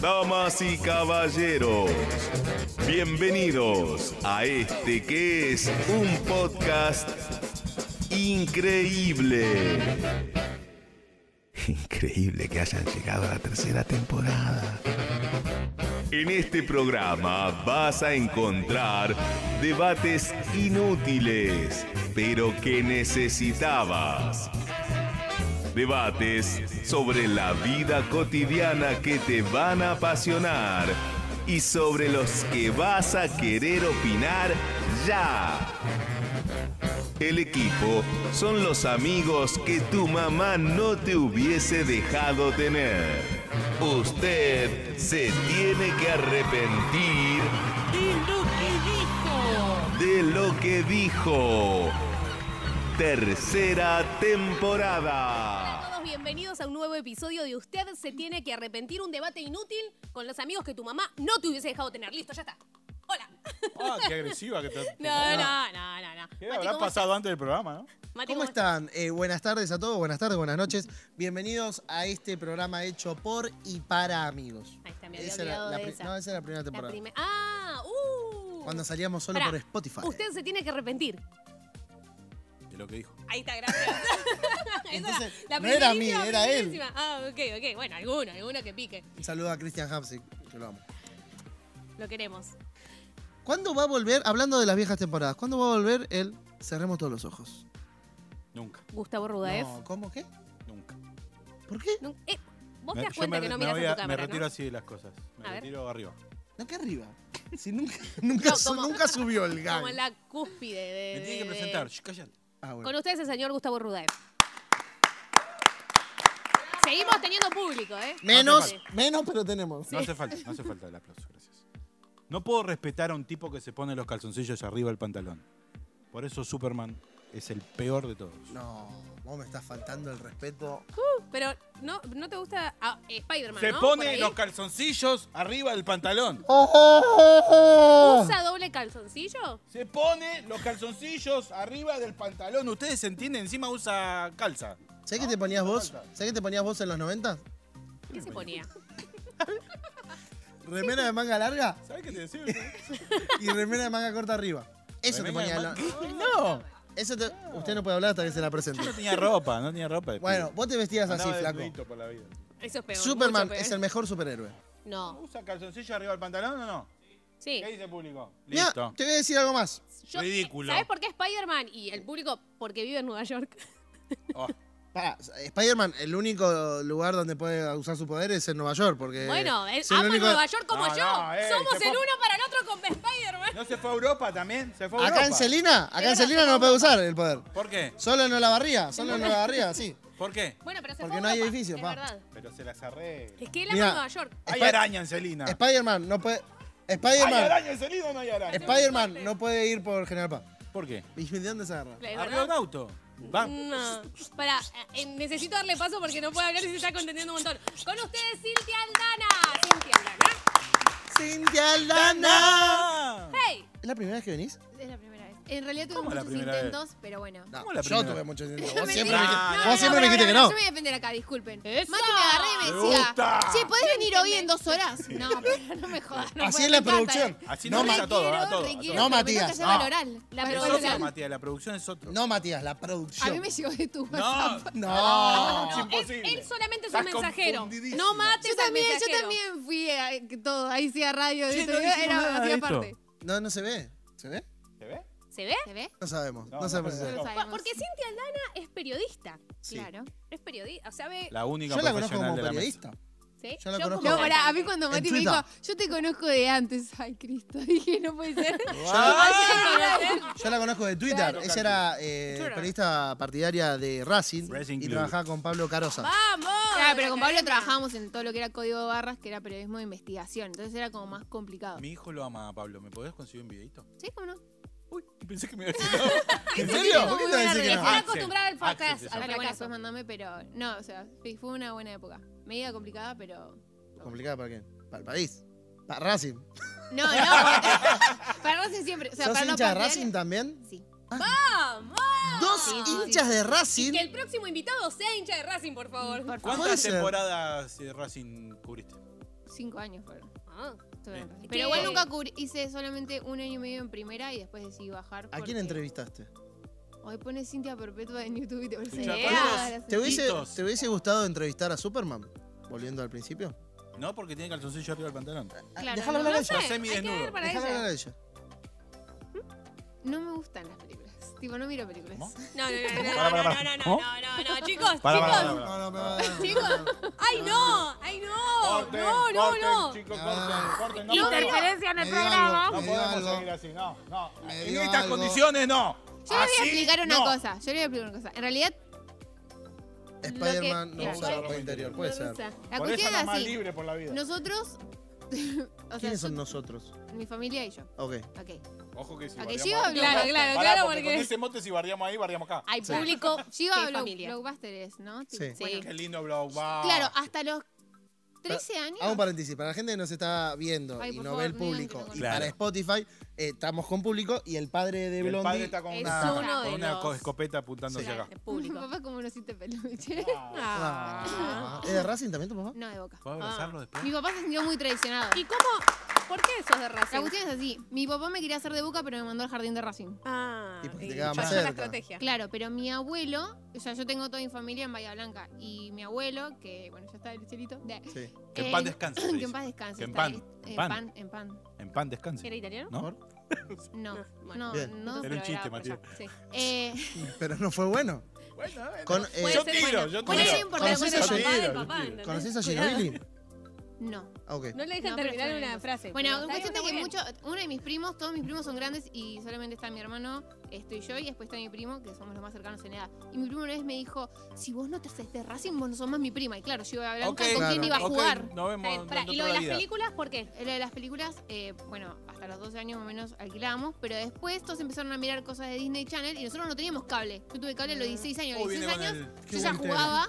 Damas y caballeros, bienvenidos a este que es un podcast increíble. Increíble que hayan llegado a la tercera temporada. En este programa vas a encontrar debates inútiles, pero que necesitabas. Debates sobre la vida cotidiana que te van a apasionar y sobre los que vas a querer opinar ya. El equipo son los amigos que tu mamá no te hubiese dejado tener. Usted se tiene que arrepentir de lo que dijo. Tercera temporada. Hola a todos, bienvenidos a un nuevo episodio de Usted se tiene que arrepentir, un debate inútil con los amigos que tu mamá no te hubiese dejado tener. Listo, ya está. Hola. Ah, qué agresiva que te. No, no, no, no, no. ¿Qué Mati, habrá ¿cómo pasado antes del programa, no? Mati, ¿Cómo están? Eh, buenas tardes a todos, buenas tardes, buenas noches. Bienvenidos a este programa hecho por y para amigos. Ahí está, me había Esa era olvidado la de pri- esa. No, esa era la primera La temporada. prime- Ah, uh. Cuando salíamos solo Pará, por Spotify. Usted se tiene que arrepentir. Lo que dijo. Ahí está, gracias. Esa Entonces, la no era primerísima, mí, era él. Ah, ok, ok. Bueno, alguno, alguno que pique. Un saludo a Christian Hapsik, que lo amo. Lo queremos. ¿Cuándo va a volver, hablando de las viejas temporadas, cuándo va a volver el Cerremos todos los ojos? Nunca, Gustavo Rudaev. No, ¿cómo qué? nunca. ¿Por qué? Nun- eh, vos Me- te das cuenta me, que no me miras a a- tu cámara, Me retiro ¿no? así de las cosas. Me A ver. retiro arriba. No, que arriba. Si nunca, nunca, No, su- como- nunca subió el gang. Como en la cúspide de... Me tiene que de- presentar. Shh, cállate. Ah, bueno. Con ustedes el señor Gustavo Rudaev. Seguimos teniendo público, ¿eh? Menos, Sí. menos, pero tenemos. No hace falta, no hace falta el aplauso, gracias. No puedo respetar a un tipo que se pone los calzoncillos arriba del pantalón. Por eso Superman es el peor de todos. No, vos me estás faltando el respeto. Pero no, no te gusta ah, eh, Spider-Man, Se ¿no? Pone los calzoncillos arriba del pantalón. ¿Usa doble calzoncillo? Se pone los calzoncillos arriba del pantalón. Ustedes entienden, encima usa calza. ¿Sabés qué te ponías vos? ¿Sabés qué te ponías vos en los 90? ¿Qué se ponía? Remera de manga larga ¿Sabes qué te decía? y remera de manga corta arriba. Eso te ponía. Los- No, Eso te- usted no puede hablar hasta que se la presente. no tenía ropa, no tenía ropa. Bueno, vos te vestías así, Andaba flaco. desnudito por la vida. Eso es peor. Superman mucho peor. es el mejor superhéroe. No, ¿Usa calzoncillo arriba del pantalón o no? sí. ¿Qué dice el público? Mira, Listo. te voy a decir algo más. Yo- Ridículo. ¿Sabes por qué Spider-Man y el público? Porque vive en Nueva York. Oh, Pará, Spider-Man, el único lugar donde puede usar su poder es en Nueva York, porque... Bueno, él ama único- Nueva York como No, yo. no, eh, Somos el fue- uno para el otro con Spider-Man. ¿No se fue a Europa también? ¿Se fue a Acá en Europa? Celina, acá en Celina no puede usar el poder. ¿Por qué? Solo en la barría, solo en la barría, sí. ¿Por qué? Bueno, pero se Porque fue no hay Europa, edificios, es pa. verdad. Pero se las arregla. Es que él ama Nueva York. Hay araña en Celina. Spider-Man no puede... ¿Hay Spider-Man... araña en Celina o no hay araña? Spider-Man no puede ir por General Paz. ¿Por qué? ¿Y de dónde se agarra? Arriba un auto. Va. No. Para, necesito darle paso porque no puede hablar y se está contendiendo un montón. Con ustedes, Cintia Aldana. Cintia Aldana. ¡Cintia Aldana! ¡Hey! ¿Es la primera vez que venís? Es la primera. En realidad tuve ¿Cómo la muchos primera vez? intentos, pero bueno. No, ¿Cómo la yo primera? tuve muchos intentos. No, Vos siempre, me, No, dijiste- no, vos siempre pero me dijiste que no. Yo me voy a defender acá, disculpen. ¡Eso! Mati me agarré y me Me decía, che, ¿podés venir hoy en dos horas? No, pero no me jodas. No Así puedo, es la me encanta, producción. eh. Así No, nos Ma- gusta a todo, a Requiero, todo. a requiero, todo. No, tengo Matías, no. Es producción. Matías, la producción es otro. No, Matías, la producción. A mí me llegó de tu No, WhatsApp. No. es Él, imposible. él solamente es Estás un mensajero. No mates Yo al también, yo mensajero. también fui a todo, ahí sí a radio, de Che, esto, no dijimos era nada de hacía esto. parte. No, no se ve. ¿Se ve? ¿Se ve? ¿Se ve? No sabemos. No, No, sabemos no, si se ve. sabemos. Porque Cintia Aldana es periodista. Sí. Claro. Es periodista. O sea, ve. La única Yo la conozco profesional como de la periodista. ¿sí? yo la Yo conozco. como No, pará, a mí cuando En Mati me dijo, Twitter. yo te conozco de antes. Ay, Cristo, dije, no puede ser. Yo la conozco de Twitter. Claro. Ella era eh, Twitter. periodista partidaria de Racing, Racing y Club. trabajaba con Pablo Carosa. ¡Vamos! Claro, pero con Pablo trabajábamos en todo lo que era código de barras, que era periodismo de investigación. Entonces era como más complicado. Mi hijo lo ama a Pablo. ¿Me podés conseguir un videito? ¿Sí? ¿Cómo no? Uy, pensé que me iba a decir no. ¿En serio? ¿Por qué te decir que no? Axel, acostumbrada al se al fracaso. después mandame, pero. No, o sea, fue una buena época. Medida complicada, pero. ¿Complicada para qué? Para el país. Para Racing. No, no. para Racing siempre. O sea, ¿Sos para no hincha de Racing también? Sí. ¡Vamos! Dos Sí, hinchas sí. de Y Racing. que el próximo invitado sea hincha de Racing, por favor. Por favor. Puede ¿Cuántas temporadas de Racing cubriste? cinco años fueron. Ah, Pero igual nunca cubrí, hice solamente un año y medio en primera y después decidí bajar. ¿A quién porque- entrevistaste? Hoy pone Cintia Perpetua en YouTube y te parece. Escuchá, ¿cuántos ¿Te hubiese. ¿Te hubiese gustado entrevistar a Superman? Volviendo al principio. No, porque tiene calzoncillo arriba del pantalón. Claro, Déjala no, hablar a no ella. sé, hay que desnudo. ver para Déjala hablar ella. a ella. No me gustan las películas. Tipo, no miro películas. ¿Cómo? No, no, no, no, Para, para, no, para. no, no, ¿Cómo? no, no, no, chicos, Para, para, chicos. para, para. No, Chicos. Ay, no, ay, no, Corten, no, no, corten, no. chicos, corten, corten. No Interferencia en Me el dio programa. algo, No me dio podemos algo. seguir así, no, no. Me En dio estas algo. condiciones, no. Yo le voy a Así, explicar una no. cosa. Yo le voy a explicar una cosa. En realidad, Spider-Man Lo no que- usa ropa interior, puede ser. la Por eso cuestión es más así. libre por la vida. Nosotros. o sea, ¿Quiénes son yo- nosotros? mi familia y yo. Ok. Ok. Ojo que si Ok, bardeamos ahí- hablar- Claro, claro, Pará, claro, porque porque- con ese mote si bardeamos ahí, bardeamos acá. Hay público Yo que a es Block- familia. Blockbusters, ¿no? Tipo, Sí. bueno, Qué lindo blockbuster. Claro, hasta los 13 años. Hago un paréntesis. Para la gente que nos está viendo Ay, y por no favor, ve el que público, no y conozco. Claro. para Spotify, eh, estamos con público y el padre de El Blondie. padre está con Es una, uno de con una los- co- escopeta apuntando hacia Claro, acá. es Mi público. papá como un osito peluche. Ah. Ah, ¿Es de Racing también tu papá? No, de boca. ¿Puedo abrazarlo después? Mi papá se sintió muy traicionado. ¿Y cómo? ¿Por qué sos de La Racing? cuestión es así. Mi papá me quería hacer de boca, pero me mandó al jardín de Racing. Ah, Y porque te y quedaba más falló la cerca. estrategia. Claro, pero mi abuelo, o sea, yo tengo toda mi familia en Bahía Blanca. Y mi abuelo, que bueno, ya está el cielito. de- Sí. Que en eh, pan descanse. se Que dice. en paz descanse. Que en está pan, en En pan. pan. En pan. En pan descanse. ¿Era italiano? ¿No? No, No, bueno. no, Bien. no. Era un pero chiste, por Matías. Sí. Eh, Pero no fue bueno. Bueno, bueno. Con, eh, Puede yo ser tiro, bueno. yo tiro. no importa, ¿Conoces bueno, a. no. Ah, ok. No le dejan No, pero terminar una frase. Bueno, pero está cuestión de bien, que está mucho, uno de mis primos, todos mis primos son grandes y solamente está mi hermano, estoy yo y después está mi primo, que somos los más cercanos en edad. Y mi primo una vez me dijo, si vos no te haces de Racing, vos no sos más mi prima. Y claro, yo iba a hablar Ok, con quién claro. iba a ok, jugar. Nos vemos bien, pará, dentro ¿Y lo de de la las vida. películas por qué? Lo de las películas, eh, bueno, hasta los 12 años más o menos alquilábamos, pero después todos empezaron a mirar cosas de Disney Channel y nosotros no teníamos cable. Yo tuve cable a los 16 años. A Uy, los viene 16 con años el- Qué yo ya buen tema. jugaba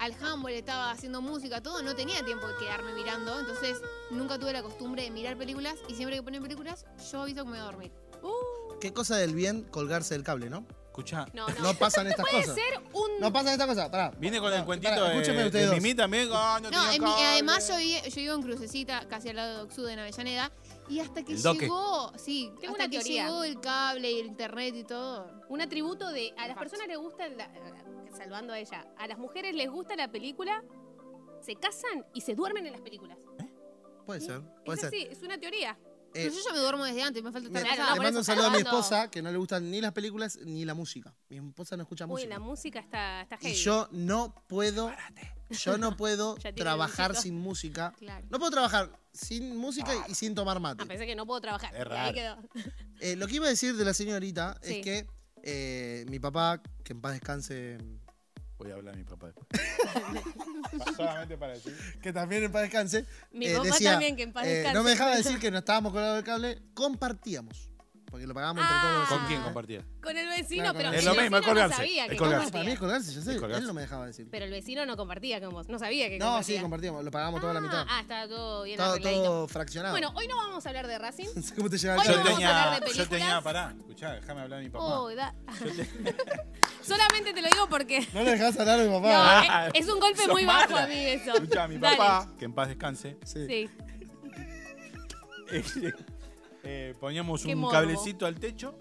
al handball, estaba haciendo música, todo, no tenía tiempo de quedarme mirando, entonces nunca tuve la costumbre de mirar películas y siempre que ponen películas, yo aviso que me voy a dormir. Uh, Qué cosa del bien colgarse del cable, ¿no? Escucha, no, no. No pasan estas Puede cosas. ser un... No pasan estas cosas. Pará. viene con el cuentito pará, de, escúcheme de. Mimi también. ah, no, No, tenía en mi- cable. además yo, yo vivo en Crucecita, casi al lado de Oxud, en Avellaneda, y hasta que llegó, sí, Tengo hasta una que teoría. llegó el cable y el internet y todo. un atributo de a las personas les gusta la- salvando a ella a las mujeres les gusta la película se casan y se duermen en las películas Puede ser, puede es ser. así es una teoría Eh, Pero yo ya me duermo desde antes, me falta estar no, le mando un saludo a mi esposa que no le gustan ni las películas ni la música. Mi esposa no escucha uy música. la música está está Y heavy yo no puedo, yo no puedo trabajar sin música. Claro. No puedo trabajar sin música y sin tomar mate. ah, pensé que no puedo trabajar Es Y ahí raro. quedó. Eh, lo que iba a decir de la señorita Sí. es que eh, mi papá, que en paz descanse, Voy a hablar a mi papá después. Solamente para decir. que también en paz descanse, mi eh, papá decía, también que en paz eh, descanse. no me dejaba decir que no estábamos colgados del cable, compartíamos. Porque lo pagábamos entre todos. los Ah. ¿Con vecinos. quién compartía? con el vecino Claro, pero con el el- Es lo mismo, vecino es colgarse, no sabía es que colgarse. No, para mí es compartía colgarse, yo sé. Es colgarse. Él no me dejaba decir. pero el vecino no compartía con vos no sabía que No, sí, compartía compartíamos, lo pagábamos toda la mitad. ah estaba todo bien Todo, arregladito todo fraccionado. bueno hoy no vamos a hablar de Racing No sé ¿Cómo te lleva el Hoy Yo no vamos a hablar tenía, de yo tenía, películas. pará, escuchá, déjame hablar a mi papá. Oh, da- solamente te lo digo porque No le dejás hablar a mi no, papá. Ah, es, es un golpe sos muy bajo mala. a mí eso Escuchá, mi Dale. papá, que en paz descanse, Sí. sí eh, eh, poníamos Qué un morbo. cablecito al techo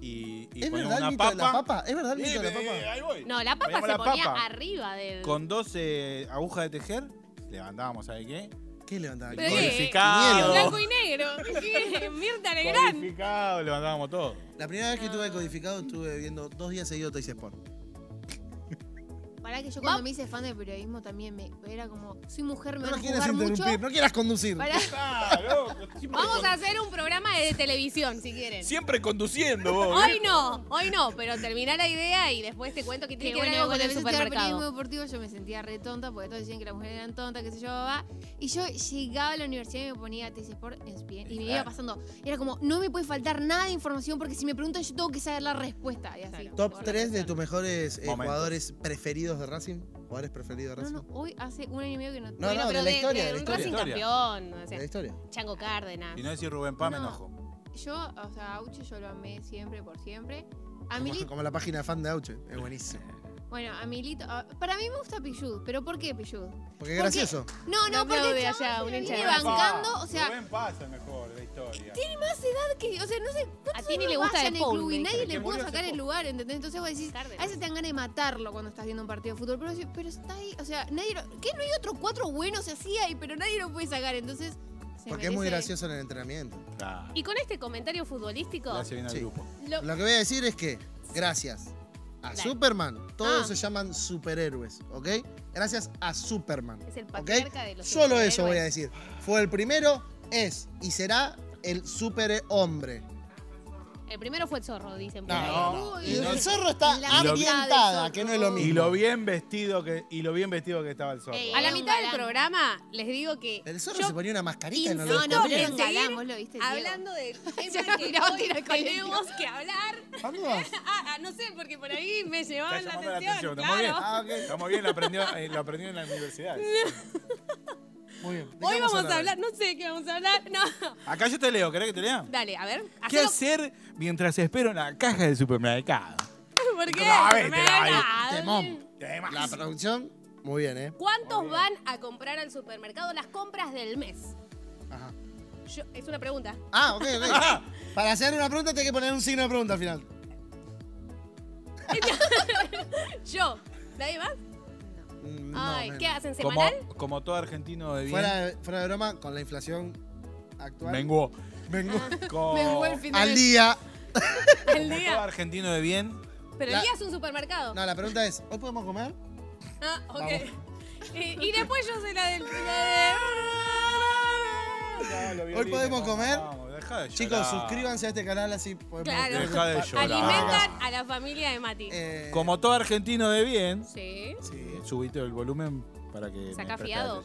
y, y ¿Es poníamos el una mito de la papa. papa? ¿Es verdad el mito de la eh, papa? ahí voy. No, la papa Poníamos se la ponía papa arriba del. Con 12 agujas de tejer, levantábamos, ¿sabe qué? ¿Qué levantaba? ¿Pero ¿Qué? Codificado. Blanco y negro. Mirta Legrand. Codificado, levantábamos todo. La primera vez que tuve codificado estuve viendo dos días seguidos Tays Sport. Para que yo cuando me hice fan del periodismo también me era como, soy mujer, me No van a quieras juzgar mucho. interrumpir, no quieras conducir. Pará. Ah, loco, siempre Vamos con- a hacer un programa de televisión, si quieren. Siempre conduciendo vos. Hoy no, hoy no, pero termina la idea y después te cuento que tiene que ver bueno, algo con cuando el empecé a estudiar periodismo supermercado. deportivo yo me sentía re tonta porque todos decían que las mujeres eran tontas, qué sé yo, va. Y yo llegaba a la universidad y me ponía TC Sport en ESPN y me iba Claro. pasando. Era como, no me puede faltar nada de información porque si me preguntan yo tengo que saber la respuesta. Y así. Claro. Top Por la 3 de tus mejores eh, Momentos. jugadores preferidos de Racing. ¿Jugadores preferidos de Racing? no, hoy hace un año y medio que no. No, Bueno, no, pero de la historia, de la un historia. Racing Historia. campeón, o De sea, la historia. Chango Cárdenas. Si no decís Rubén Pá, me No. enojo. Yo, o sea, Auche yo lo amé siempre, por siempre. A Como, como la página de fan de Auche. Es buenísimo. Bueno, a Milito. a- para mí me gusta Pillud, pero ¿por qué Pillud? Porque es gracioso. No, no, No porque aplaude el allá, chabón un se la hincha de viene Racing. bancando, o sea, Rubén pasa mejor la historia. tiene más edad que, o sea, no sé, ¿cuántos A Tini años le gusta De en el Paul, club me y nadie dijeron. le Que pudo murió hace sacar el poco. lugar, ¿entendés? Entonces vos decís, a veces te dan ganas de matarlo cuando estás viendo un partido de fútbol, pero, decís, pero está ahí, o sea, nadie lo, ¿qué? No hay otro cuatro buenos así ahí, pero nadie lo puede sacar, entonces se Porque es muy merece- gracioso en el entrenamiento. Ah, Y con este comentario futbolístico, hace bien al Sí. grupo. lo- Lo que voy a decir es que, gracias a Dale. Superman, todos Ah. se llaman superhéroes, ¿ok? Gracias a Superman. es el patriarca de los Solo eso voy a decir. Fue el primero, es y será el superhombre. El primero fue el zorro, dicen por No, ahí. no, no. Uy, Y el zorro está La mitad ambientada, que no es lo mismo. Y lo bien vestido que y lo bien vestido que estaba el zorro. Ey, A la Era un mitad del galán. programa les digo que El zorro yo se ponía una mascarita y no lo No, no, pero era galán, vos lo viste, Diego. hablando del Se tema lo que hoy colegio. tenemos que hablar. ¿A dónde vas? Ah, ah, no sé, porque por ahí me Está llevaban la llamando atención, atención, está muy bien. claro. Ah, ok. Está muy bien, lo aprendió, eh, lo aprendió en la universidad. Muy bien. ¿De qué Hoy vamos a hablar, no sé qué vamos a hablar. No. Acá yo te leo, ¿querés que te lea? Dale, a ver. ¿Qué hacelo- hacer mientras espero en la caja del supermercado? ¿Por qué? A ver, te la- Temón. La producción, muy bien, ¿eh? ¿Cuántos van a comprar al supermercado las compras del mes? Ajá. Yo- es una pregunta. Ah, ok, ok. Para hacer una pregunta tenés que poner un signo de pregunta al final. Yo. ¿Nadie más? Mm, no, Ay. ¿qué hacen? Como, ¿Semanal? como todo argentino de bien. Fuera de, fuera de broma, con la inflación actual. Menguó. Vengo Con- Me el fin de al día. ¿El como todo día? argentino de bien. Pero La- el día es un supermercado. No, la pregunta es, ¿hoy podemos comer? Ah, ok. Y, y después yo sé la del... la de- Hoy podemos comer. Deja de Chicos, llorar. suscríbanse a este canal así podemos... Claro. Deja de llorar. Alimentan a la familia de Mati. Eh, Como todo argentino de bien. Sí. Sí. Subite el volumen para que. ¿Saca fiado?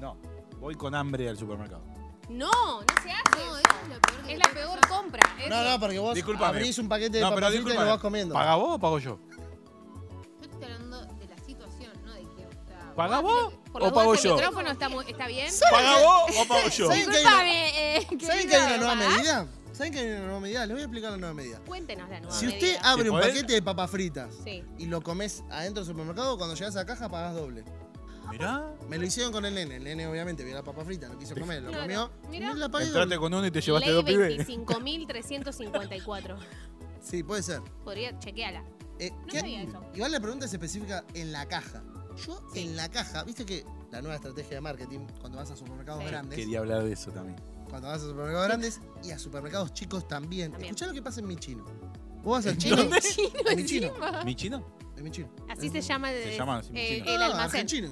No, voy con hambre al supermercado. No, no se hace. No, eso. es lo peor Es te la peor compra. eso. No, no, porque vos Disculpame. abrís un paquete de No, pero papas y lo vas comiendo. ¿Paga vos o pago yo? Yo estoy hablando de la situación, no de que está. ¿Paga vos Por o pago duda, ¿el yo? micrófono está, muy- está bien? ¿Paga vos o pago yo? ¿Saben que hay una, Disculpame, eh, ¿saben que hay una nueva ¿verdad? medida? ¿Saben que hay una nueva medida? Les voy a explicar la nueva medida. Cuéntenos la nueva Si usted medida. abre un paquete de papas fritas Sí. y lo comes adentro del supermercado, cuando llegas a la caja pagás doble. Mirá. Me lo hicieron con el nene. El nene obviamente vio la papa frita, no quiso comer, lo Claro. comió. Mirá. Y la pagué Entraste doble. con uno y te llevaste Ley dos pibes. 25.354. Sí, puede ser. Podría, chequeala. Eh, No ¿qué- sabía eso. Igual la pregunta es específica en la caja. Yo Sí. en la caja, viste que la nueva estrategia de marketing, cuando vas a supermercados Sí. grandes, Quería hablar de eso también. cuando vas a supermercados grandes y a supermercados chicos también. También. Escuchá lo que pasa en mi chino. Vos vas al chino. dónde? En mi chino. ¿Mi chino? En mi chino. Así se llama el, Se llama así, eh, el almacén. argentino.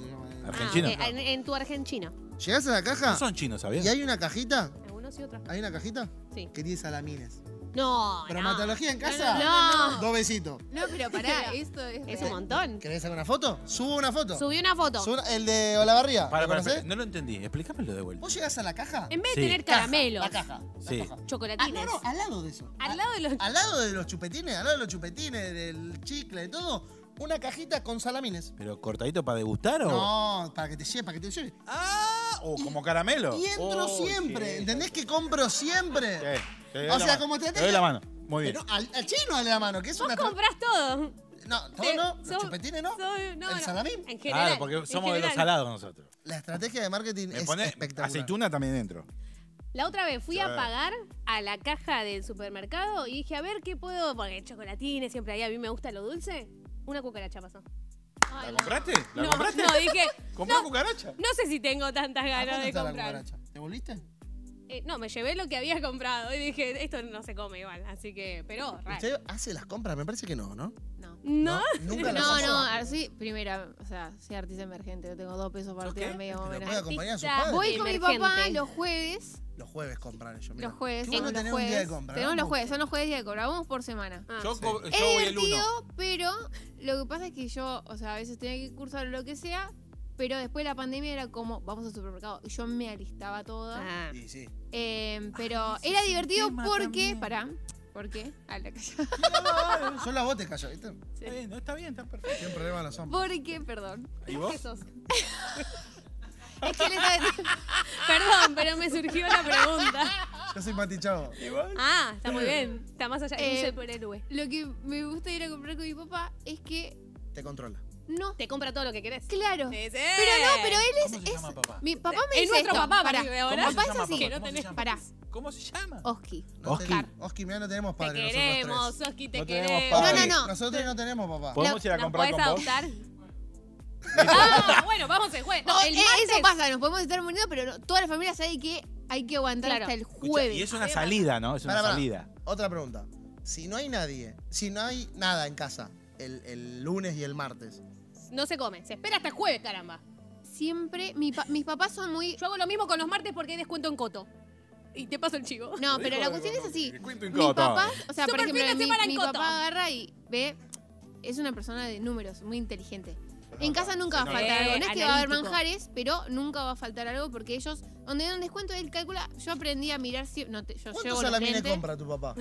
Ah, en, en tu argentino. Llegás a la caja No son chinos, ¿sabías? y hay una cajita. Algunos y otros. Hay una cajita Sí. que tiene salamines. No, ¿Bromatología en No, casa? no, Dos besitos. No, pero pará, esto es. Es un montón. ¿Querés sacar una foto? Subo una foto. Subí una foto. Subo una- el de Olavarría. Para, ¿Lo para, conocés? para, no lo entendí. Explícamelo de vuelta. Vos llegás a la caja. En vez Sí. de tener Caja, caramelos, La caja. la Sí. caja. Ah, chocolatines. no, no, al lado de eso. Al lado de los. al lado de los chupetines, al lado de los chupetines, del chicle, de todo, una cajita con salamines. ¿Pero cortadito para degustar o.? No, para que te lleve, para que te lleve. Ah, o como caramelo. Y entro Oh, siempre, sí. ¿entendés que compro siempre? Sí, O sea, como Te doy la mano. Muy bien. Al, al chino dale la mano, que es Vos una... comprás todo. No, todo Te- no, los sos- chupetines no. sos- no, ¿El no. salamín? En general. Claro, porque en somos de los general. salados nosotros. La estrategia de marketing Me es pone espectacular. aceituna también dentro. La otra vez fui a pagar a la caja del supermercado y dije, a ver qué puedo. Porque chocolatines siempre ahí, a mí me gusta lo dulce. Una cucaracha pasó. Ay, ¿La no. compraste? ¿La no, compraste? no, dije, ¿Compró cucaracha? no sé si tengo tantas ¿A ganas de está la comprar. cucaracha? ¿Te volviste? Eh, no, me llevé lo que había comprado y dije, esto no se come igual, así que, pero raro. ¿Usted hace las compras? Me parece que no, ¿no? No. ¿No? Nunca las No, hace. no, así, primera, o sea, soy artista emergente, yo tengo dos pesos para ¿Sos tirar qué? medio Pero buena. puede acompañar a sus Artista. padres. Voy con mi papá Emergente. los jueves. Los jueves compran ellos. Los jueves, Qué bueno tenemos tener los un día de jueves. compra. Tenemos ¿no? los jueves, son los jueves día de cobra, vamos por semana. Ah, Yo, co- yo Es voy el uno. divertido, pero lo que pasa es que yo, o sea, a veces tenía que cursar o lo que sea, pero después de la pandemia era como, vamos al supermercado. Y yo me alistaba toda. Ah. Sí, sí. Eh, pero ese era el divertido porque, también. pará, ¿por qué? A la calle. Solo a vos te callo, ¿viste? Está bien, no, está bien, está perfecto. Tienen problema los hombres. ¿Por qué? Perdón. ¿Y vos? Esos. Es que está- Perdón, pero me surgió la pregunta. Yo soy Mati Chavo. Ah, está muy bien. Está más allá. Es un Eh, superhéroe. lo que me gusta ir a comprar con mi papá es que Te controla. No. Te compra todo lo que querés. Claro. Sí, sí. Pero no, pero él ¿Cómo es. se es- llama papá? Mi papá me Es dice nuestro esto. papá, porque ahora- ¿Cómo se Papá es llama así. papá? Que no ¿Cómo se tenés-? Pará. ¿Cómo se llama? Oski. No te- Oski, mira, no tenemos Te padre nosotros queremos. Oski, te No queremos. No, padre. no, no. Nosotros no tenemos papá. ¿Podemos ir a ¿Nos comprar con adoptar? ah, bueno, vamos el jueves. No, No, el eh, martes. eso pasa, nos podemos estar muriendo, pero no- toda la familia sabe que hay que aguantar Claro. hasta el Escucha, jueves. y es una salida, ¿no? Es una salida. Otra pregunta. Si no hay nadie, si no hay nada en casa el, el lunes y el martes, No se come. Se espera hasta el jueves, caramba. Siempre, mi pa- mis papás son muy... Yo hago lo mismo con los martes porque hay descuento en Coto. Y te paso el chivo. No, pero la cuestión es así. de Quinto y Mi Coto. papá, o sea, por Super ejemplo, fin de mi, semana en mi Coto. papá agarra y ve, es una persona de números, muy inteligente. En casa nunca va a faltar algo. No es que va a haber manjares, pero nunca va a faltar algo porque ellos, donde dan descuento, él calcula. Yo aprendí a mirar si. No te, yo ¿cuántos llevo los salamines lentes. compra tu papá?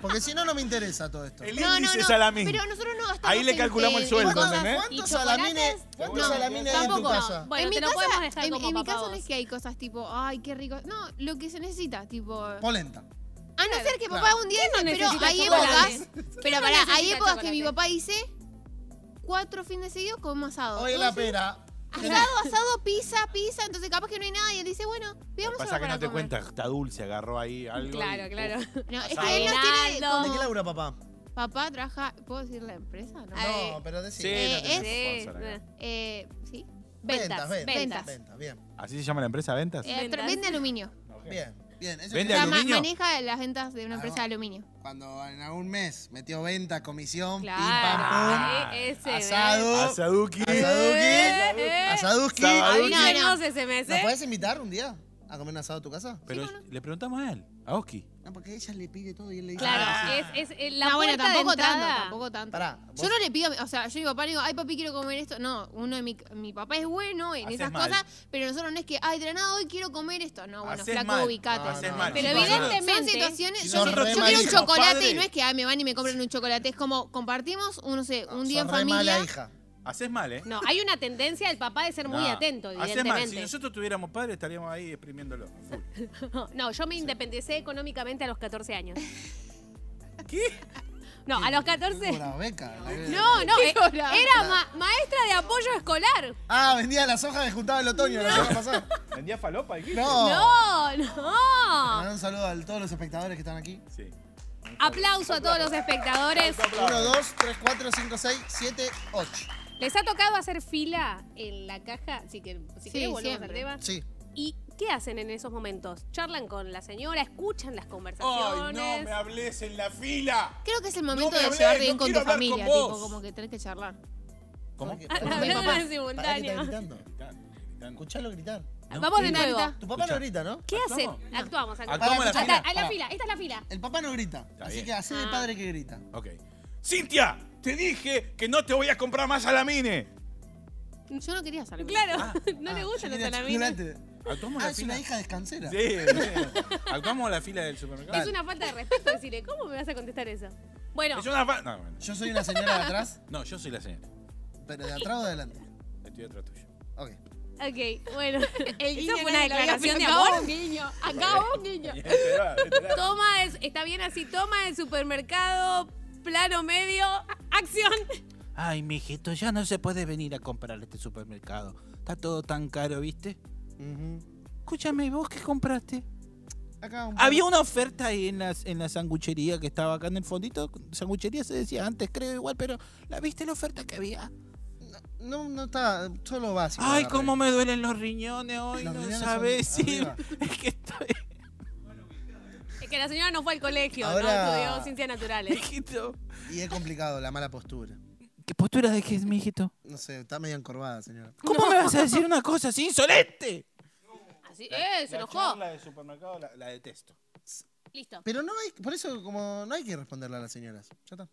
Porque si no, no me interesa todo esto. El No, no, índice no. salamín. Pero nosotros no gastamos. Ahí le en- calculamos el en- sueldo, en cosas- ¿entendés? ¿Cuántos ¿Y salamines, chocolates? cuántos No, salamines hay en tu tampoco. casa? Bueno, en te mi lo casa, podemos dejar en, como en mi papá casa no vos. es que hay cosas tipo, ay, qué rico. No, lo que se necesita, tipo. A Polenta. no ser que Claro. papá un día, ¿Quién no pero necesita hay chocolate? épocas. Pero no pará, hay épocas que mi chocolate? papá dice cuatro fines seguidos con asado. Hoy en la pera. Asado, asado, pizza, pizza. Entonces capaz que no hay nada y él dice, bueno, veamos Pasa que no te cuenta, está dulce, agarró ahí algo. Claro, y- claro. No, es que él no tiene Aguinaldo. ¿De qué labura papá? Papá trabaja, ¿puedo decir la empresa? No. No, pero decí. Sí, Eh, no tenemos es- sponsor acá. Eh, ¿sí? Ventas, ventas. ventas. Ventas, bien. ¿Así se llama la empresa Ventas? Eh, Ventas. vende aluminio. Bien, bien. Eso ¿Vende ma- aluminio? maneja las ventas de una Ah, empresa de aluminio. Cuando en algún mes metió venta, comisión, Claro. pim, pam, Ah, eh, ese, pum, ¿eh? asado, Asaduki. asaduki, Eh, eh. asaduki. Sabaduki. Ahí No, no. tenemos ese mes, ¿Nos ¿eh? podés invitar un día a comer un asado a tu casa? Pero le preguntamos a él, a Oski. No, porque ella le pide todo y él le dice. Claro, "Ah, es, es la no, bueno, puerta de tampoco entrada. tanto, tampoco tanto. Pará, Yo no le pido, o sea, yo a mi papá le digo, ay papi, quiero comer esto. No, uno de mi, mi papá es bueno en Haces esas mal. cosas, pero nosotros no es que, ay, de la nada hoy quiero comer esto. No, bueno, Haces flaco, mal. ubicate. No, Haces no, mal. no. Pero evidentemente- Son situaciones. Yo, quiero un chocolate padre. y no es que ay, me van y me compran un chocolate. Es como compartimos, un, no sé, un día en re mala familia. hija. Haces mal, ¿eh? No, hay una tendencia del papá de ser muy No. atento, Haces mal. Si evidentemente. nosotros tuviéramos padres, estaríamos ahí exprimiéndolo. No, yo me independicé económicamente a los 14 años. ¿Qué? No, a los 14. Cobra beca. No, no, eh, era ma- maestra de apoyo escolar. Ah, vendía las hojas que juntaba el otoño la semana pasada. ¿Vendía falopa? dijiste? No. No, no. un saludo a todos los espectadores que están aquí. Sí. Aplauso a todos los espectadores. 1, 2, 3, 4, 5, 6, 7, 8. ¿Les ha tocado hacer fila en la caja? Si, que, si Sí, volvemos siempre. al tema. Sí. ¿Y qué hacen en esos momentos? ¿Charlan con la señora? ¿Escuchan las ¡Ay, conversaciones? no me hables en la fila! Creo que es el momento me de llevarte bien no con tu familia, con tipo, como que tenés que charlar. ¿Cómo? Ah, hablando papá. en simultáneo. ¿Para qué está gritando? Escuchalo gritar. Vamos de ¿Quién nuevo. grita? Tu papá no grita, ¿no? ¿Qué hacen? ¿Actuamos? Actuamos, actuamos. ¿Actuamos la fila? A la fila, esta es la fila. El papá no grita. Está así bien. que hace de Ah. padre que grita. Ok. ¡Cintia! Te dije que no te voy a comprar más salamine. Yo no quería salir. Claro, Ah, no le Ah, gustan yo los salamines. ¿Actuamos Ah, la es fila? una hija descansera. Sí, sí. ¿Actuamos la fila del supermercado? Es una falta de respeto decirle, ¿cómo me vas a contestar eso? Bueno, Es una fa- No, bueno. Yo soy una señora de atrás, No, yo soy la señora. pero de atrás o de adelante. Estoy detrás tuyo. Ok. ok, bueno. El ¿Eso guiño fue una declaración de amor? Un guiño. Acá un guiño. Toma, es- está bien así, toma el supermercado, plano medio, acción. Ay, mijito, ya no se puede venir a comprar a este supermercado. Está todo tan caro, ¿viste? Ujú. Escúchame, ¿vos qué compraste? Acá un Había una oferta ahí en, las, en la sanguchería que estaba acá en el fondito. Sanguchería se decía antes, creo igual, pero ¿la viste la oferta que había? No, no está, solo básico. Ay, cómo me duelen los riñones hoy, Los no sabes arriba. Es que estoy... Que la señora no fue al colegio, no estudió ciencias naturales. Mijito. Y es complicado la mala postura. ¿Qué postura de qué es, mijito? No sé, está medio encorvada, señora. ¿Cómo me vas a decir una cosa así insolente? Así, eh, se enojó. de supermercado la, la detesto. Listo. Pero no hay, por eso como no hay que responderle a las señoras. Ya está.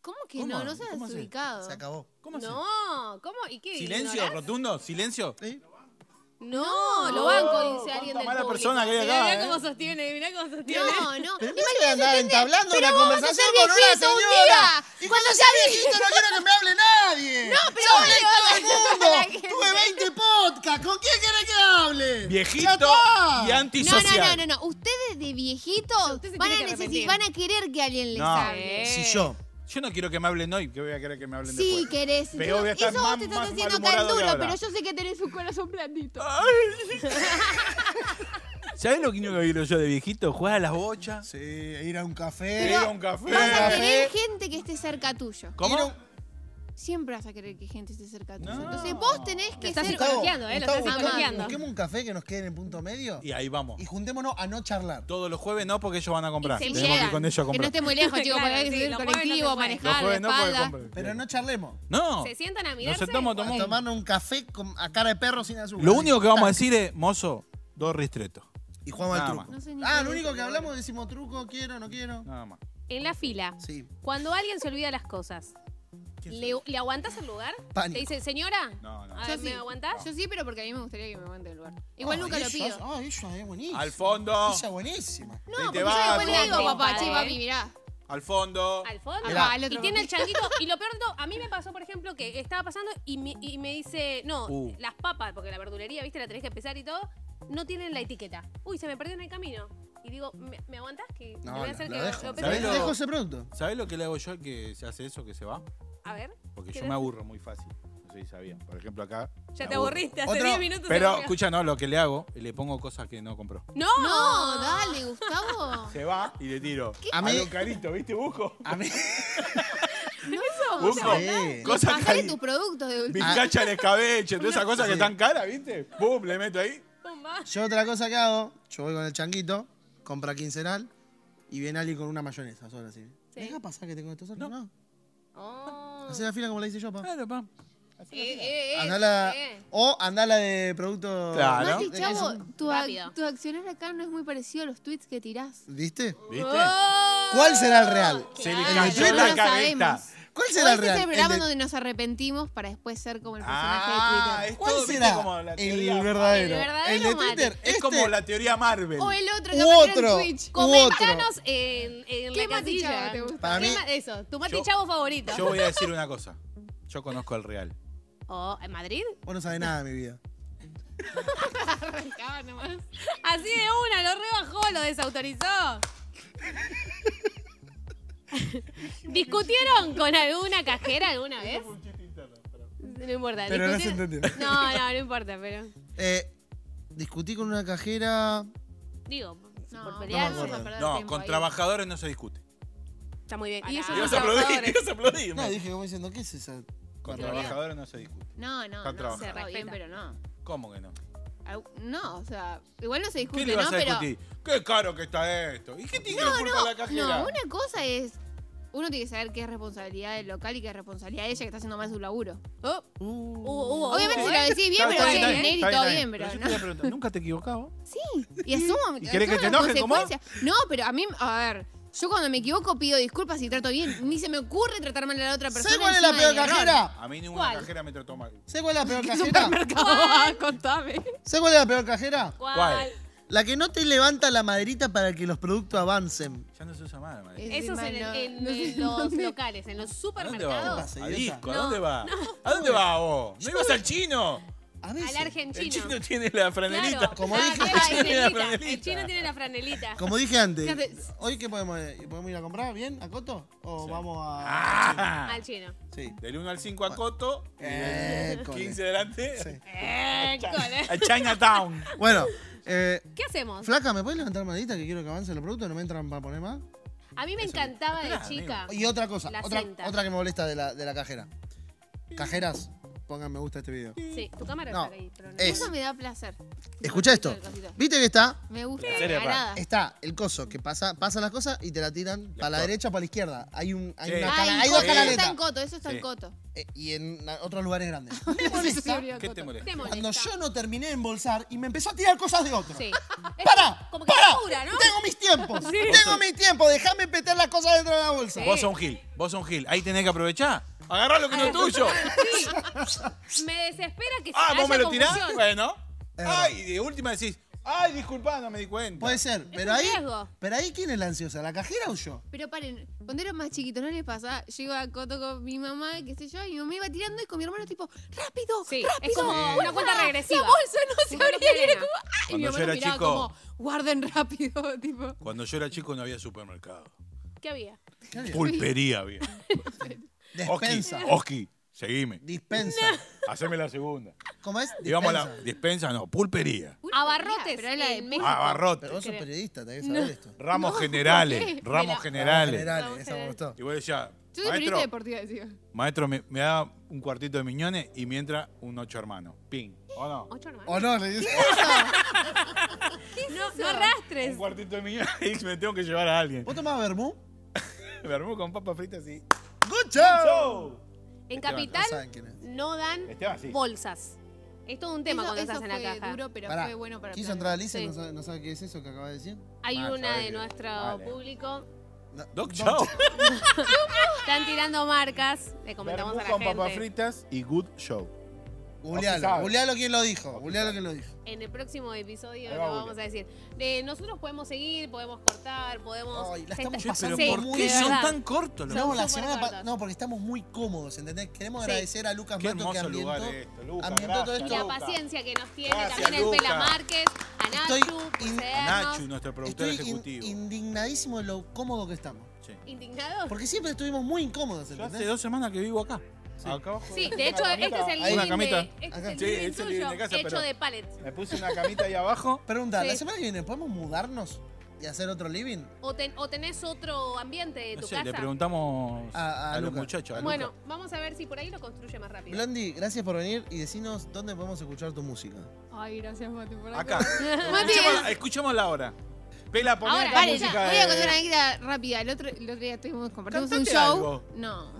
¿Cómo que ¿Cómo? no? No seas ¿Cómo así? desubicado. Se acabó. ¿Cómo así? No, ¿cómo? ¿Y qué? ¿Silencio ignorás? rotundo? ¿Silencio? ¿Sí? No, lo banco, dice alguien del mala público. persona que hay Mirá, acá, mirá ¿eh? cómo sostiene, mirá cómo sostiene. No, no. Pero no se andar entablando una conversación con una señora. día. Y cuando sea viejito no quiero que me hable nadie. No, pero Yo hablé todo el mundo. Tuve 20 podcasts. ¿Con quién querés que hable? Viejito y No, antisocial. no, no, no, no. Ustedes de viejitos van a que van a querer que alguien les No. hable. Eh. Si yo Yo no quiero que me hablen hoy, que voy a querer que me hablen Sí, después. querés. Pero Yo- voy a estar eso vos más- te estás haciendo que duro, pero yo sé que tenés un corazón blandito. ¿Sabés lo que no quiero yo de viejito? Jugar a las bochas. Sí, ir a un café. ir a un café. Vas a querer gente que esté cerca tuyo. ir a ¿Cómo? Siempre vas a querer que gente esté cerca tuyo. No. Entonces vos tenés que estás ser... ¿eh? Lo estás busquemos- psicologiando. Busquemos un café que nos quede en el punto medio Y ahí vamos. y juntémonos a no charlar. Todos los jueves no, porque ellos van a comprar. Se Tenemos que ir con ellos a Que no comprar. esté muy lejos, chicos, Claro, porque hay que sí, subir el los colectivo. Los manejar, de jueves no, compran. Pero no charlemos. No. ¿Se sientan a Nos mirarse? sentamos a A tomar un- tomarnos un café con, a cara de perro sin azúcar. Lo único que vamos a decir es, mozo, dos ristretos. Y jugamos al truco. No sé ah, lo único que hablamos decimos truco, quiero, no quiero. Nada más. En la fila, Sí. cuando alguien se olvida las cosas, ¿le, ¿le aguantás el lugar? Pánico. Te dice, señora, No, no. a Yo ver, ¿me sí. aguantás? Yo sí, pero porque a mí me gustaría que me aguante el lugar. Igual Ah, nunca lo ella- pido. Ah, ella es buenísima. Al fondo. Ella es buenísima. No, porque yo vas, después le digo, papá, che, papi, mirá. Al fondo. Al fondo. Mirá. al y tiene el changuito. Y lo peor de todo, a mí me pasó, por ejemplo, que estaba pasando y me, y me dice, no, Uh. las papas, porque la verdulería, viste, la tenés que pesar y todo, no tienen la etiqueta. Uy, se me perdió en el camino. Y digo, ¿me, me aguantás? Que le No, voy a lo, hacer lo que dejo. lo pese. ¿Sabés Lo lo- dejo ese producto. ¿Sabés lo que le hago yo al que se hace eso, que se va? A ver, Porque yo me aburro muy fácil. No sé si sabían. Por ejemplo, acá. ya te aburro. aburriste. Hace Otro- 10 minutos. Pero, escucha, no, lo que le hago, le pongo cosas que no compró. ¡No! No, dale, Gustavo. Se va y le tiro. A mí- Algo carito, ¿viste, Bujo? A mí. No. Sí. Cosas Bajale cari- tus productos de última. Bizcacha al escabeche, todas esas cosas que están caras, ¿viste? Pum, le meto ahí. Pumba. Yo otra cosa que hago, yo voy con el changuito, compra quincenal y viene alguien con una mayonesa sola así. Sí. ¿Deja pasar que tengo esto solo? No. No. Oh. Hacé la fila como la hice yo, pa. Claro, pa. Eh, eh, eh, Andala, eh. o andala de producto. Claro. Mati, de chavo, queso. tu, ac- tu accionar acá no es muy parecido a los tweets que tirás. ¿Viste? ¿Viste? Oh. ¿Cuál será el real? Se le Claro. cayó la cabeza. ¿Cuál O será el este real? es el programa de- donde nos arrepentimos para después ser como el personaje Ah, de Twitter. ¿Cuál será como la el verdadero? El verdadero, El de. Twitter. Es este como la teoría Marvel. O el otro que otro. en Twitch. Comentanos en, en ¿Qué la Mati. Chavo te gusta? Para ¿Qué mí- ma- Eso, tu Mati Yo- Chavo favorito. Yo voy a decir una cosa. Yo conozco el real. Oh, ¿En Madrid? Vos no sabés nada de mi vida. Arrancaba nomás. Así de una, lo rebajó, lo desautorizó. ¿Discutieron con alguna cajera alguna vez? No importa. Pero no se discutieron- entendió. No, no, no importa, pero. Eh, discutí con una cajera. Digo, por No, pelear. no me acuerdo. No, con ahí. trabajadores no se discute. Está muy bien. Y eso a aplaudir, trabajadores. ibas a aplaudir. No, dije como diciendo, ¿qué es esa? Con trabajadores no se discute. No, no, no, se respeta. pero no. ¿Cómo que no? No, o sea, igual no se ¿Qué discute, le vas ¿no? a Pero? ¿Qué caro que está esto? ¿Y qué tiene la culpa la cajera? no, una cosa es uno tiene que saber qué es responsabilidad del local y qué es responsabilidad de ella que está haciendo mal su laburo. Oh, Uh, hubo- hubo- Obviamente si lo decís bien, pero bien, bien, dinero y está todo bien, pero yo te no. voy a preguntar, ¿Nunca te equivocado? Sí, y asumo, ¿Y querés que te las enoje como? No, pero a mí, a ver, yo cuando me equivoco pido disculpas y trato bien. Ni se me ocurre tratar mal a la otra persona. ¿Sabes cuál es la peor cajera? A mí ninguna ¿Cuál? cajera me trató mal. ¿Sabes cuál es la peor ¿Qué cajera? Ah, Contame. ¿Sabes cuál es la peor cajera? ¿Cuál? ¿Cuál? La que no te levanta la maderita para que los productos avancen. Ya no se usa más, madre. Es Eso es en, en- no- no sé en los dónde. locales, en los ¿A dónde supermercados. ¿A idiota? disco? ¿A dónde vas? ¿A dónde vas vos? ¿No ibas al chino? A veces. Al argentino. El chino tiene la franelita. Claro. Como Ah, dije- El chino tiene la franelita. El chino tiene la franelita. Como dije antes. ¿hoy qué podemos, podemos ir a comprar? ¿Bien? ¿A Coto? ¿O Sí. vamos a.? Ah. Al chino. Sí. Del 1 al 5 a Coto. y Eh, del cole. 15 delante. Sí. Eh. A Chinatown. Bueno, eh, ¿Qué hacemos? Flaca, ¿me puedes levantar madita que quiero que avancen los productos? ¿No me entran para poner más? A mí me encantaba de chica. Y otra cosa, La otra, cinta. otra que me molesta de la, de la cajera. Cajeras, pongan me gusta a este video. Sí, tu cámara No, está ahí. Pero no. es- Eso me da placer. Escucha esto. ¿Viste que está? Me gusta. Está el coso que pasa, pasa las cosas y te la tiran para la derecha o para la izquierda. Hay, un, hay, Sí. una Ah, en hay dos Coto, eso está canaletas. en Coto, eso está Sí. en Coto. Eh, y en otros lugares grandes. Molesta ¿Qué te molesta? Te molesta. Cuando yo no terminé de embolsar y me empezó a tirar cosas de otro. Sí. ¡Para! Como que ¡Para! apura, ¿no? Tengo mis tiempos. Tengo mis tiempos. Déjame meter las cosas dentro de la bolsa. Sí. Vos sos un gil. Vos sos un gil. Ahí tenés que aprovechar. Agarrá lo que no es tuyo. Sí. Me desespera que Ah, haya vos me lo tirás. Bueno. Ay, y de última decís, ay, disculpa, no me di cuenta. Puede ser. Pero un ahí, riesgo. pero ahí, ¿quién es la ansiosa? ¿La cajera o yo? Pero paren, cuando eran más chiquitos, ¿no les pasa? Yo iba a Coto con mi mamá, qué sé yo, y mi mamá iba tirando y con mi hermano tipo, rápido, Sí, rápido. es como ¡Guarda! una cuenta regresiva. La bolsa no se abría y era como, ¡ay! Y mi Cuando yo hermano era miraba chico- como, guarden rápido, tipo. Cuando yo era chico no había supermercado. ¿Qué había? Pulpería. Despensa. Oski, Oski, seguime. Dispensa. Haceme la segunda. ¿Cómo es? Y vamos a la Dispensa. dispensa, no, pulpería. Abarrotes Pero es la de en México. México. Abarrote. Pero vos sos periodista, tenés que saber esto. Ramos No, generales. ¿por qué? Ramos Mira. generales. Generales, esa me gustó. Y vos decías, Yo soy periodista maestro, deportiva, decía. maestro me, me da un cuartito de miñones y mientras un ocho hermano. Ping. ¿O no? Ocho hermanos. ¿O no? Le dice. No, no Un arrastres. cuartito de miñones y me tengo que llevar a alguien. ¿Vos tomás vermú? Me armó con papas fritas y. ¡Good show! En Esteban, Capital No saben quién es. no dan Esteban, sí. bolsas. Es todo un tema eso, cuando eso estás en la caja. duro, pero Pará, fue bueno para ¿Quiso entrar Alicia? Sí. ¿No sabe, no sabe qué es eso que acaba de decir? Hay Ah, una de que- nuestro vale. público. No, Doc. Están tirando marcas. Le comentamos a con la papas gente. fritas y good show. Googlealo. Googlealo quién lo dijo. Googlealo lo dijo. En el próximo episodio lo va vamos a decir. De nosotros podemos seguir, podemos cortar, podemos. Ay, la estamos pasando sí, ¿por muy qué son tan cortos los No, la semana no, porque estamos muy cómodos, ¿entendés? Queremos Sí. agradecer a Lucas Qué Mato que ambientó. esto, Lucas. ambientó todo Y gracias, la esto. Paciencia que nos tiene Gracias, también el Pela. Márquez, a Nachu, Estoy por in- nuestro productor Estoy in- ejecutivo. indignadísimo de lo cómodo que estamos. Sí. ¿Indignados? Porque siempre estuvimos muy incómodos, Yo hace ¿entendés? dos semanas que vivo acá. Acá abajo. Sí, de hecho, este es el Hay una living camita. de, este Acá. es el Sí, living es el living de casa, hecho pero- de pallets. Me puse una camita ahí abajo. Pregunta, la Sí. semana que viene, ¿podemos mudarnos y hacer otro living? O, ten- o tenés otro ambiente de No tu sé, le casa. preguntamos A- a, a los Luca. muchachos. a Bueno, Luca. vamos a ver si por ahí lo construye más rápido. Blondie, gracias por venir y decinos dónde podemos escuchar tu música. Ay, gracias, Mati, por Acá. Mati, escuchemos, escuchemos la hora. Pela, poné Ahora, acá vale, música Voy de- a contar una anécdota rápida. El otro, el otro día estuvimos, compartimos un Cantate show. algo. No.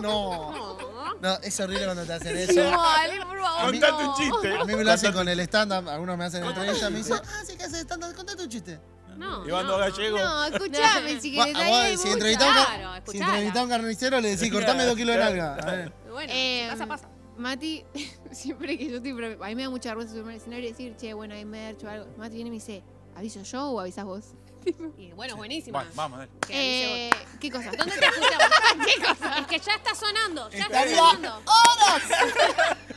No, No. no, es horrible cuando te hacen eso. Igual, por favor. Contate no. un chiste. A mí me lo hacen con el stand-up, algunos me hacen entrevistas, me dicen, ah, sí que haces stand-up, contate un chiste. No, Iván no, Gallego. No, escuchame, si querés. ahí vos, si entrevistás a un Claro, ca- si escuchala. entrevistás a un carnicero, le decís, cortame dos kilos de nalga. A ver. Bueno, Eh, pasa, pasa. Mati, siempre que yo estoy. A mí me da mucha vergüenza subirme al escenario y decir, che, bueno, hay merch o algo. Mati viene y me dice, ¿aviso yo o avisas vos? Y bueno, buenísima. Bueno, vamos, dale. Que Eh, ¿Qué cosa? ¿Dónde te escuchamos? ¿Qué cosa? Es que ya está sonando, ya está Estaría- sonando.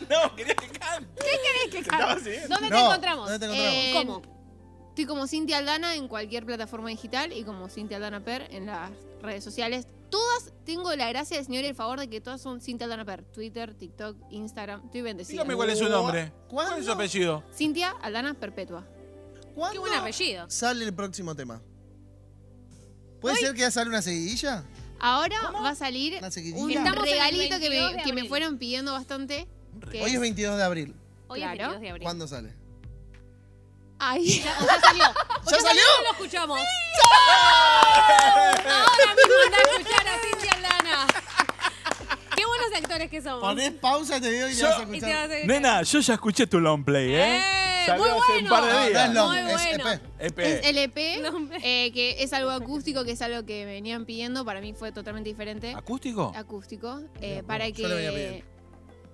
No, quería que cante. ¿Qué Te estaba siguiendo. ¿Dónde te No, encontramos? ¿dónde te encontramos? Eh, ¿Cómo? Estoy como Cintia Aldana en cualquier plataforma digital y como Cintia Aldana Per en las redes sociales. Todas tengo la gracia del Señor y el favor de que todas son Cintia Aldana Per. Twitter, TikTok, Instagram. Estoy bendecida. Dígame cuál es su nombre. ¿Cuándo? ¿Cuál es su apellido? Cintia Aldana Perpetua. ¿Cuándo Qué buen apellido. sale el próximo tema? ¿Puede Hoy- ser que ya sale una seguidilla? Ahora va a salir ¿Una seguidilla? un Estamos en el regalito que 22 me, de que me abril. fueron pidiendo bastante. que Hoy es 22 de abril. Hoy Claro. es 22 de abril. ¿Cuándo sale? Ay, Ya, o salió. O ¿Ya salió? No lo escuchamos. Ahora mismo anda a escuchar a Cintia Aldana. Qué buenos actores que somos. Ponés pausa, te veo y ya vas a Y te vas a escuchar. hacer- Nena, yo ya escuché tu long play, ¿eh? Eh, Salió muy hace un bueno. par de No, no es días. long, Muy es bueno. EP. EP. es LP, No, eh, que es algo acústico, que es algo que me venían pidiendo. Para mí fue totalmente diferente. ¿Acústico? acústico eh, para yo le venía que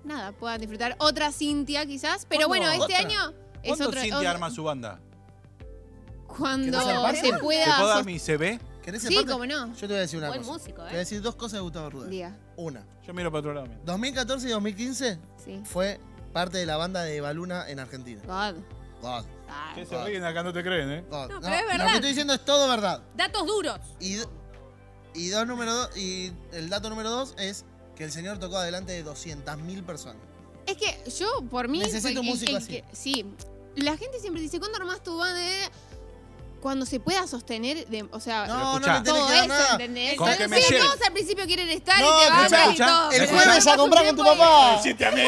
nada puedan disfrutar otra Cintia quizás pero bueno este ¿Otra? año ¿Cuándo otro Cintia otro- arma su banda? cuando se ¿Te pueda puedo dar mi CV? ¿Querés ser sí parte? cómo no Yo te voy a decir una Buen cosa. músico, Te voy a ¿eh? decir dos cosas de Gustavo Rudel. diga Una, Yo miro para otro lado. mira. 2014 y 2015 sí fue parte de la banda de Baluna en Argentina. God God, Ah, Que se ríen acá, no te creen, ¿eh? God. No, pero es Lo verdad. que estoy diciendo es todo verdad. Datos duros. Y, y, dos número dos, y el dato número dos es que el señor tocó adelante de 200.000 personas. es que yo por mí Necesito un el- músico el así. que- sí la gente siempre dice ¿cuándo armás tu banda? Cuando se pueda sostener de- o sea No, no tenés todo eso, nada. ¿entendés? Con que me todos al principio quieren estar No, y te van escuchá, y todo. El jueves a comprar con tu y- papá. Decite a mí.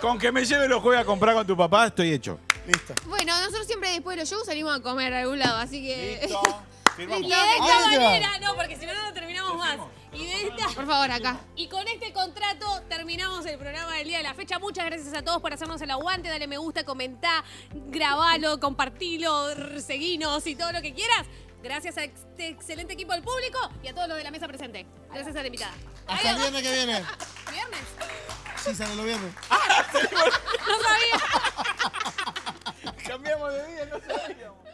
Con que me lleve los jueves a comprar con tu papá, estoy hecho. Listo. Bueno, nosotros siempre después de los shows salimos a comer a algún lado, así que. Listo. Y Firmamos. de ¿A esta manera, no, porque si no, no terminamos más. Y de esta. Por favor, acá. Y con este contrato terminamos el programa del día de la fecha. Muchas gracias a todos por hacernos el aguante. Dale me gusta, comentá, grabalo, compartilo, seguinos y todo lo que quieras. Gracias a este excelente equipo del público y a todos los de la mesa presente. Gracias a la invitada. Hasta el viernes que viene. ¿Viernes? Sí, sale los viernes. No sabía. Cambiamos de día, no sabíamos.